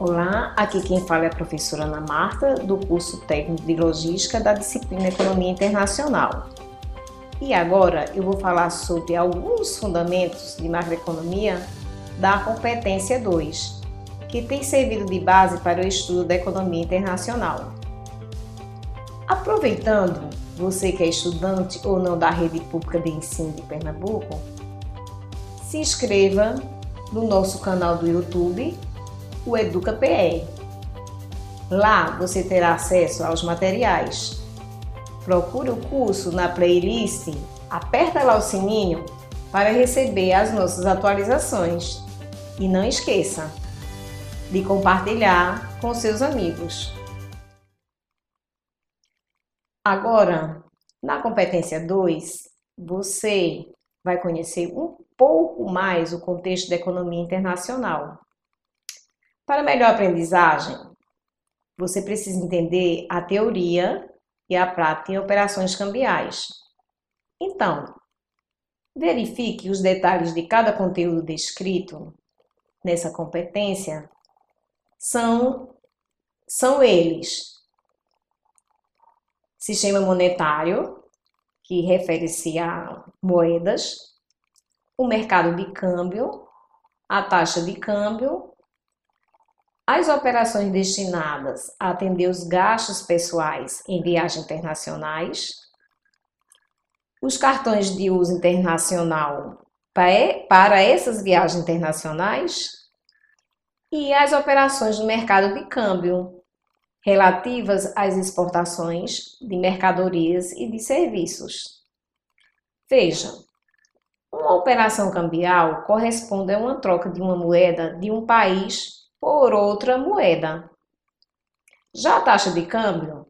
Olá, aqui quem fala é a professora Ana Marta, do curso técnico de logística da disciplina Economia Internacional. E agora eu vou falar sobre alguns fundamentos de macroeconomia da competência 2, que tem servido de base para o estudo da economia internacional. Aproveitando, você que é estudante ou não da rede pública de ensino de Pernambuco, se inscreva no nosso canal do YouTube o Educa PR. Lá você terá acesso aos materiais. Procure o curso na playlist, aperta lá o sininho para receber as nossas atualizações. E não esqueça de compartilhar com seus amigos. Agora, na competência 2, você vai conhecer um pouco mais o contexto da economia internacional. Para melhor aprendizagem, você precisa entender a teoria e a prática em operações cambiais. Então, verifique os detalhes de cada conteúdo descrito nessa competência. São, são eles: sistema monetário, que refere-se a moedas, o mercado de câmbio, a taxa de câmbio as operações destinadas a atender os gastos pessoais em viagens internacionais, os cartões de uso internacional para essas viagens internacionais e as operações no mercado de câmbio relativas às exportações de mercadorias e de serviços. Veja, uma operação cambial corresponde a uma troca de uma moeda de um país por outra moeda. Já a taxa de câmbio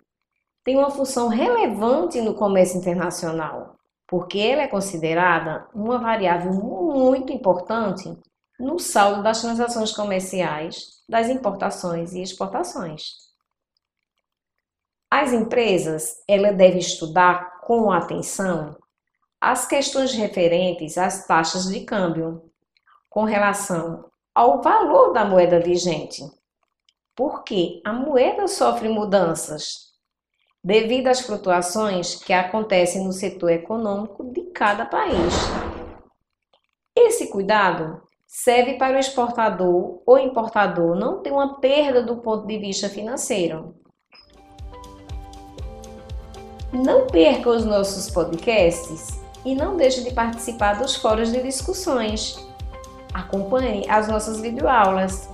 tem uma função relevante no comércio internacional, porque ela é considerada uma variável muito importante no saldo das transações comerciais, das importações e exportações. As empresas ela devem estudar com atenção as questões referentes às taxas de câmbio com relação ao valor da moeda vigente, porque a moeda sofre mudanças devido às flutuações que acontecem no setor econômico de cada país. Esse cuidado serve para o exportador ou importador não ter uma perda do ponto de vista financeiro. Não perca os nossos podcasts e não deixe de participar dos fóruns de discussões Acompanhe as nossas videoaulas.